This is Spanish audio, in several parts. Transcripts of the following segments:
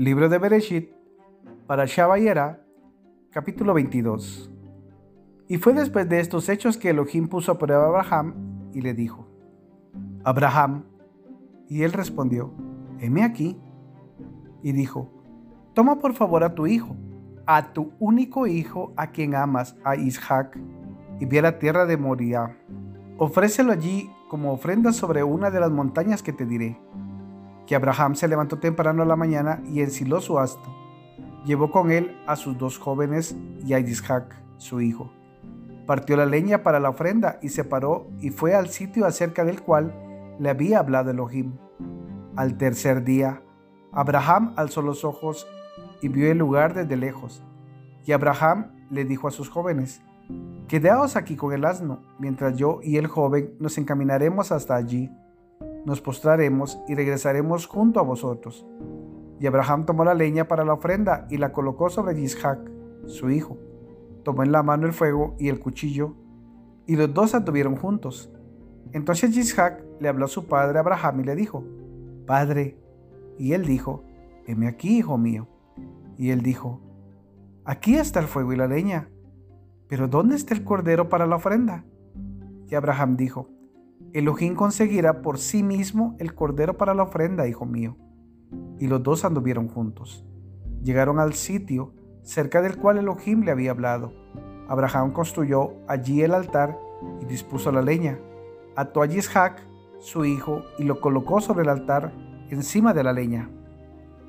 Libro de Bereshit, para Shabayera, capítulo 22. Y fue después de estos hechos que Elohim puso a prueba a Abraham y le dijo, Abraham, y él respondió, heme aquí. Y dijo, toma por favor a tu hijo, a tu único hijo a quien amas, a Isaac, y ve a la tierra de Moriah. Ofrécelo allí como ofrenda sobre una de las montañas que te diré que Abraham se levantó temprano a la mañana y ensiló su asno. Llevó con él a sus dos jóvenes y a Isaac, su hijo. Partió la leña para la ofrenda y se paró y fue al sitio acerca del cual le había hablado Elohim. Al tercer día, Abraham alzó los ojos y vio el lugar desde lejos. Y Abraham le dijo a sus jóvenes, Quedaos aquí con el asno, mientras yo y el joven nos encaminaremos hasta allí nos postraremos y regresaremos junto a vosotros. Y Abraham tomó la leña para la ofrenda y la colocó sobre Isaac, su hijo. Tomó en la mano el fuego y el cuchillo, y los dos anduvieron juntos. Entonces Isaac le habló a su padre Abraham y le dijo, Padre. Y él dijo, heme aquí, hijo mío. Y él dijo, Aquí está el fuego y la leña, pero ¿dónde está el cordero para la ofrenda? Y Abraham dijo, Elohim conseguirá por sí mismo el cordero para la ofrenda, hijo mío. Y los dos anduvieron juntos. Llegaron al sitio cerca del cual Elohim le había hablado. Abraham construyó allí el altar y dispuso la leña. Ató a Isaac, su hijo, y lo colocó sobre el altar encima de la leña.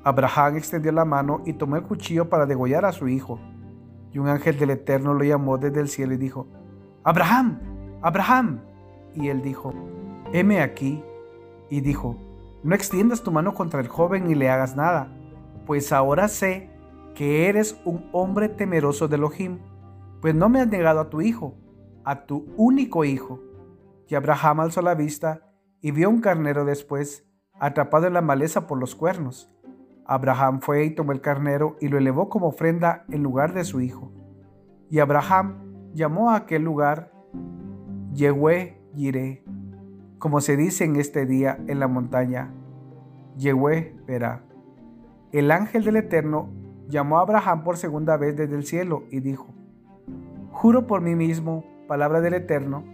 Abraham extendió la mano y tomó el cuchillo para degollar a su hijo. Y un ángel del Eterno lo llamó desde el cielo y dijo, Abraham, Abraham. Y él dijo, heme aquí. Y dijo, no extiendas tu mano contra el joven ni le hagas nada, pues ahora sé que eres un hombre temeroso de Elohim, pues no me has negado a tu hijo, a tu único hijo. Y Abraham alzó la vista y vio un carnero después, atrapado en la maleza por los cuernos. Abraham fue y tomó el carnero y lo elevó como ofrenda en lugar de su hijo. Y Abraham llamó a aquel lugar Yehue Yireh, como se dice en este día en la montaña, Yehue verá. El ángel del Eterno llamó a Abraham por segunda vez desde el cielo y dijo, Juro por mí mismo, palabra del Eterno,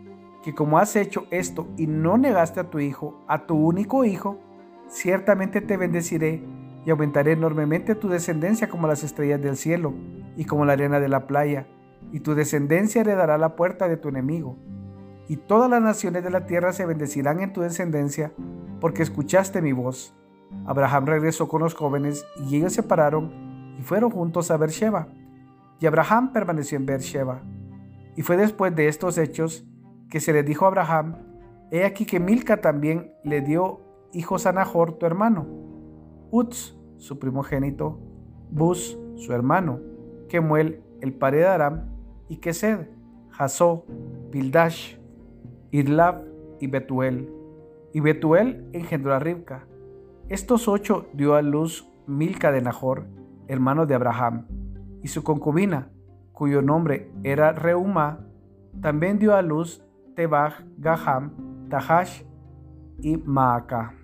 que como has hecho esto y no negaste a tu hijo, a tu único hijo, ciertamente te bendeciré y aumentaré enormemente tu descendencia como las estrellas del cielo y como la arena de la playa, y tu descendencia heredará la puerta de tu enemigo y todas las naciones de la tierra se bendecirán en tu descendencia, porque escuchaste mi voz. Abraham regresó con los jóvenes, y ellos se pararon y fueron juntos a Beersheba. Y Abraham permaneció en Beersheba. Y fue después de estos hechos que se le dijo a Abraham, He aquí que Milca también le dio hijos a Nahor, tu hermano, Uz, su primogénito, Bus, su hermano, Kemuel, el padre de Aram, y Kesed, Jasó, Pildash, Y Betuel. Y Betuel engendró a Ribca. Estos ocho dio a luz Milca de Nahor, hermano de Abraham, y su concubina, cuyo nombre era Reuma, también dio a luz Tebach, Gaham, Tahash y Maaca.